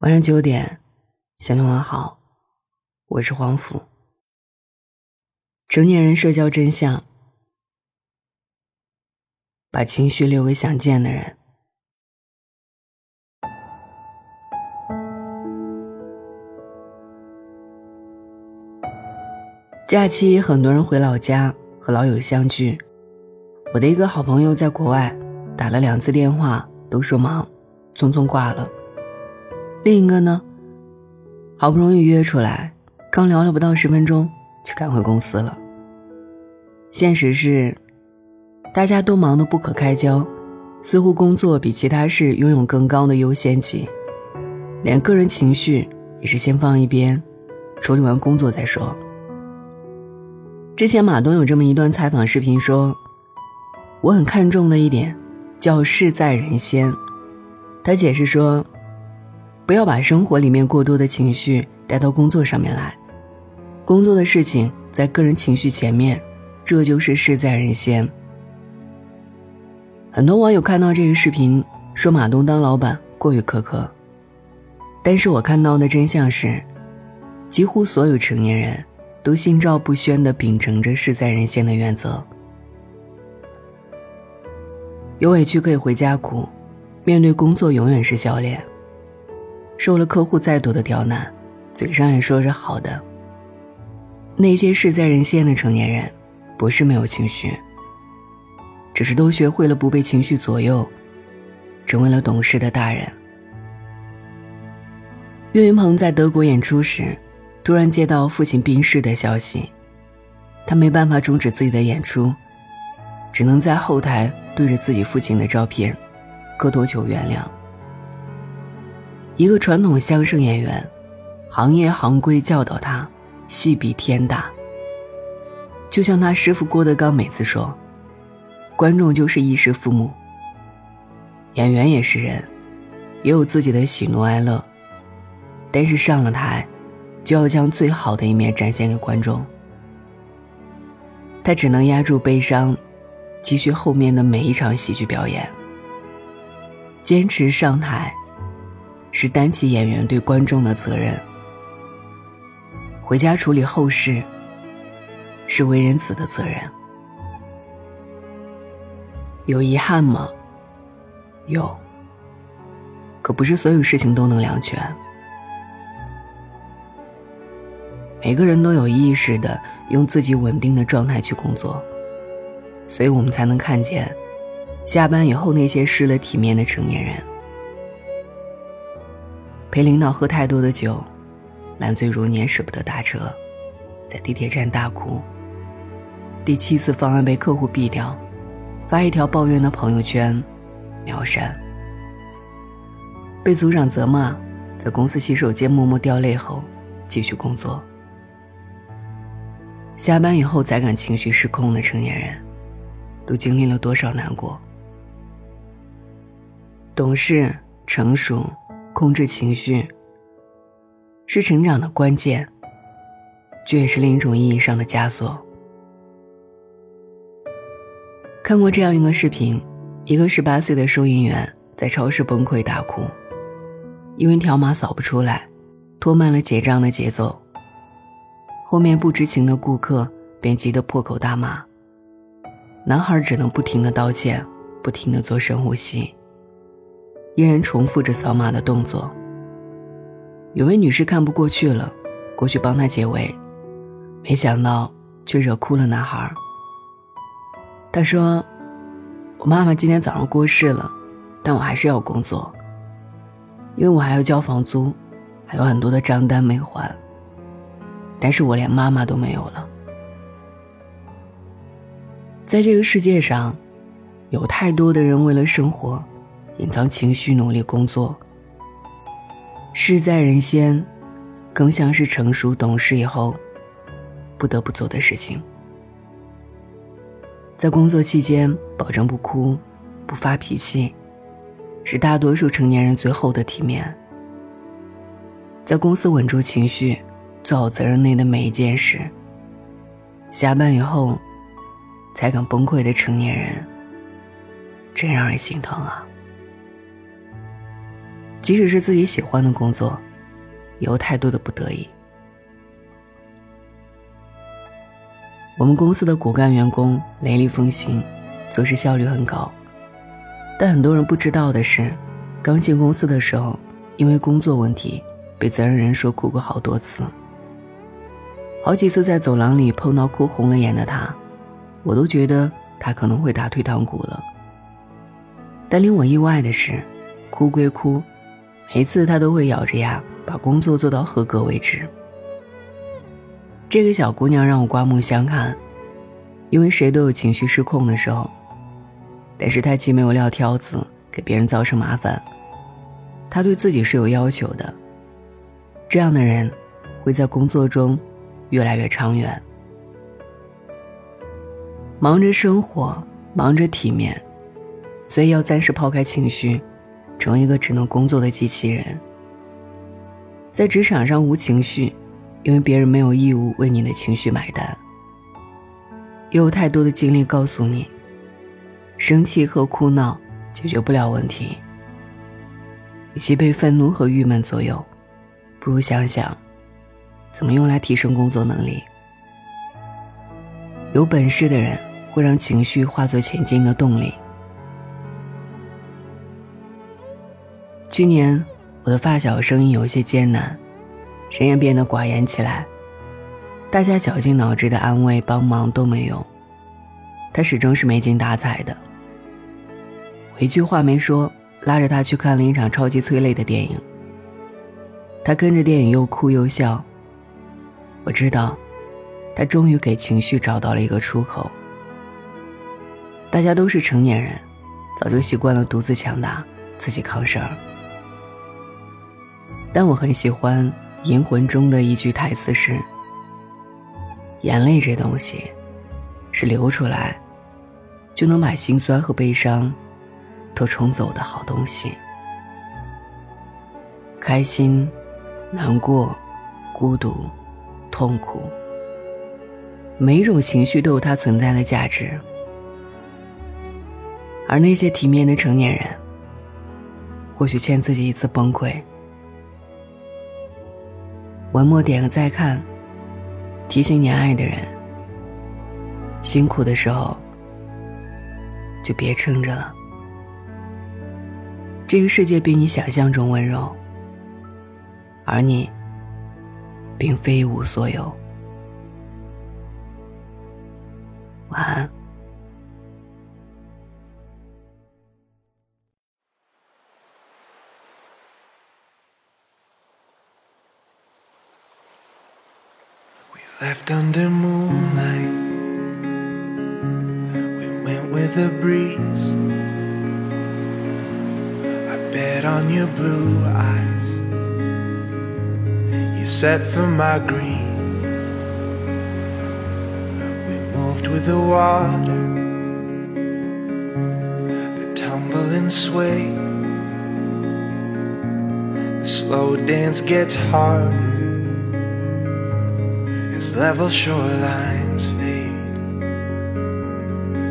晚上九点，向你问好，我是黄甫。成年人社交真相：把情绪留给想见的人。假期，很多人回老家和老友相聚。我的一个好朋友在国外，打了两次电话，都说忙，匆匆挂了。另一个呢，好不容易约出来，刚聊了不到十分钟，就赶回公司了。现实是，大家都忙得不可开交，似乎工作比其他事拥有更高的优先级，连个人情绪也是先放一边，处理完工作再说。之前马东有这么一段采访视频说：“我很看重的一点，叫事在人先。”他解释说。不要把生活里面过多的情绪带到工作上面来，工作的事情在个人情绪前面，这就是事在人先。很多网友看到这个视频，说马东当老板过于苛刻，但是我看到的真相是，几乎所有成年人都心照不宣地秉承着事在人先的原则。有委屈可以回家哭，面对工作永远是笑脸。受了客户再多的刁难，嘴上也说着好的。那些事在人心的成年人，不是没有情绪，只是都学会了不被情绪左右，成为了懂事的大人。岳云鹏在德国演出时，突然接到父亲病逝的消息，他没办法终止自己的演出，只能在后台对着自己父亲的照片，磕头求原谅。一个传统相声演员，行业行规教导他，戏比天大。就像他师傅郭德纲每次说：“观众就是衣食父母。”演员也是人，也有自己的喜怒哀乐，但是上了台，就要将最好的一面展现给观众。他只能压住悲伤，继续后面的每一场喜剧表演，坚持上台。是担起演员对观众的责任，回家处理后事是为人子的责任。有遗憾吗？有。可不是所有事情都能两全。每个人都有意识的用自己稳定的状态去工作，所以我们才能看见下班以后那些失了体面的成年人。陪领导喝太多的酒，烂醉如泥，舍不得打车，在地铁站大哭。第七次方案被客户毙掉，发一条抱怨的朋友圈，秒删。被组长责骂，在公司洗手间默默掉泪后，继续工作。下班以后才敢情绪失控的成年人，都经历了多少难过？懂事成熟。控制情绪是成长的关键，却也是另一种意义上的枷锁。看过这样一个视频：一个十八岁的收银员在超市崩溃大哭，因为条码扫不出来，拖慢了结账的节奏。后面不知情的顾客便急得破口大骂，男孩只能不停的道歉，不停的做深呼吸。依然重复着扫码的动作。有位女士看不过去了，过去帮他解围，没想到却惹哭了男孩。他说：“我妈妈今天早上过世了，但我还是要工作，因为我还要交房租，还有很多的账单没还。但是我连妈妈都没有了。在这个世界上，有太多的人为了生活。”隐藏情绪，努力工作。事在人先，更像是成熟懂事以后不得不做的事情。在工作期间，保证不哭，不发脾气，是大多数成年人最后的体面。在公司稳住情绪，做好责任内的每一件事。下班以后，才敢崩溃的成年人，真让人心疼啊！即使是自己喜欢的工作，也有太多的不得已。我们公司的骨干员工雷厉风行，做事效率很高。但很多人不知道的是，刚进公司的时候，因为工作问题，被责任人说哭过好多次。好几次在走廊里碰到哭红了眼的他，我都觉得他可能会打退堂鼓了。但令我意外的是，哭归哭，每次他都会咬着牙把工作做到合格为止。这个小姑娘让我刮目相看，因为谁都有情绪失控的时候，但是她既没有撂挑子给别人造成麻烦，她对自己是有要求的。这样的人会在工作中越来越长远。忙着生活，忙着体面，所以要暂时抛开情绪，成为一个只能工作的机器人。在职场上无情绪。因为别人没有义务为你的情绪买单，也有太多的经历告诉你，生气和哭闹解决不了问题。与其被愤怒和郁闷左右，不如想想，怎么用来提升工作能力。有本事的人会让情绪化作前进的动力。去年，我的发小生意有些艰难。人也变得寡言起来，大家绞尽脑汁的安慰帮忙都没用，他始终是没精打采的。我一句话没说，拉着他去看了一场超级催泪的电影。他跟着电影又哭又笑。我知道，他终于给情绪找到了一个出口。大家都是成年人，早就习惯了独自强大，自己扛事儿。但我很喜欢。《银魂》中的一句台词是：“眼泪这东西，是流出来，就能把心酸和悲伤都冲走的好东西。开心、难过、孤独、痛苦，每一种情绪都有它存在的价值。而那些体面的成年人，或许欠自己一次崩溃。”文末点个再看，提醒你爱的人，辛苦的时候就别撑着了。这个世界比你想象中温柔，而你并非一无所有。晚安。Left under moonlight, we went with the breeze. I bet on your blue eyes, you set for my green. We moved with the water, the tumble and sway. The slow dance gets harder as level shorelines fade.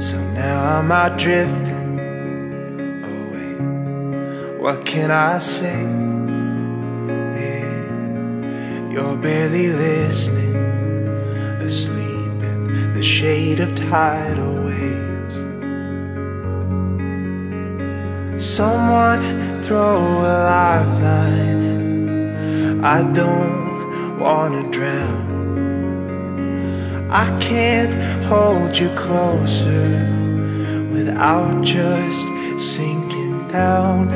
So now I'm out drifting away. What can I say? Yeah, you're barely listening, asleep in the shade of tidal waves. Someone throw a lifeline. I don't wanna drown. I can't hold you closer without just sinking down.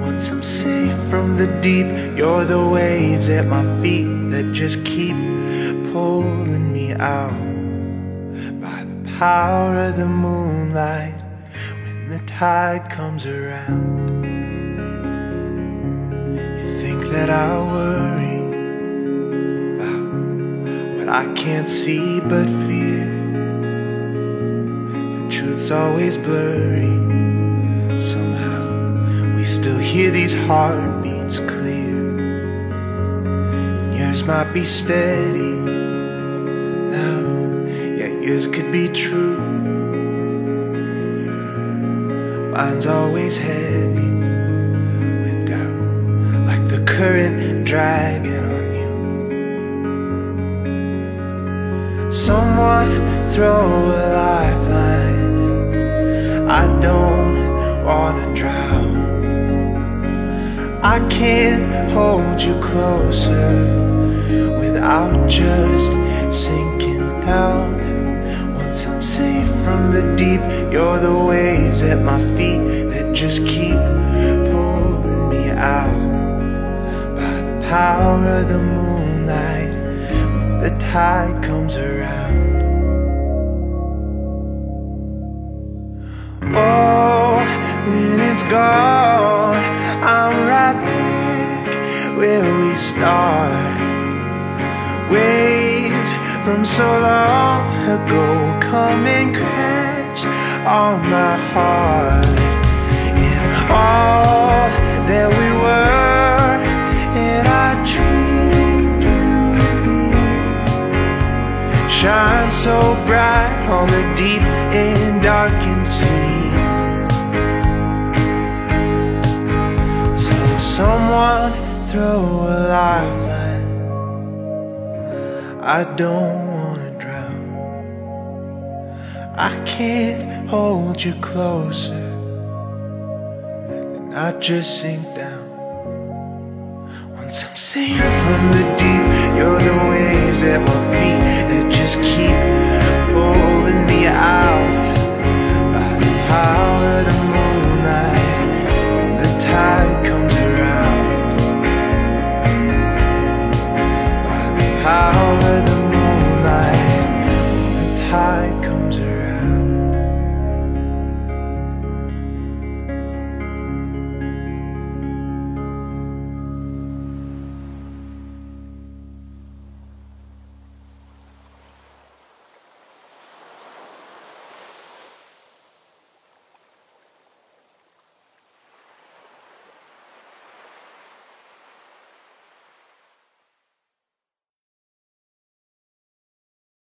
Once I'm safe from the deep, you're the waves at my feet that just keep pulling me out. By the power of the moonlight, when the tide comes around, you think that I worry I can't see but fear. The truth's always blurry. Somehow we still hear these heartbeats clear. And yours might be steady now, yet yours could be true. Mine's always heavy with doubt. Like the current dragging Someone throw a lifeline. I don't wanna drown. I can't hold you closer without just sinking down. Once I'm safe from the deep, you're the waves at my feet that just keep pulling me out. By the power of the moonlight, the tide comes around. Oh, when it's gone, I'm right back where we start. Waves from so long ago come and crash on my heart. And all that we were, shine so bright on the deep and darkened sea. So someone throw a lifeline. I don't wanna drown. I can't hold you closer, and I just sink down. Once I'm safe from the deep, you're the waves at my feet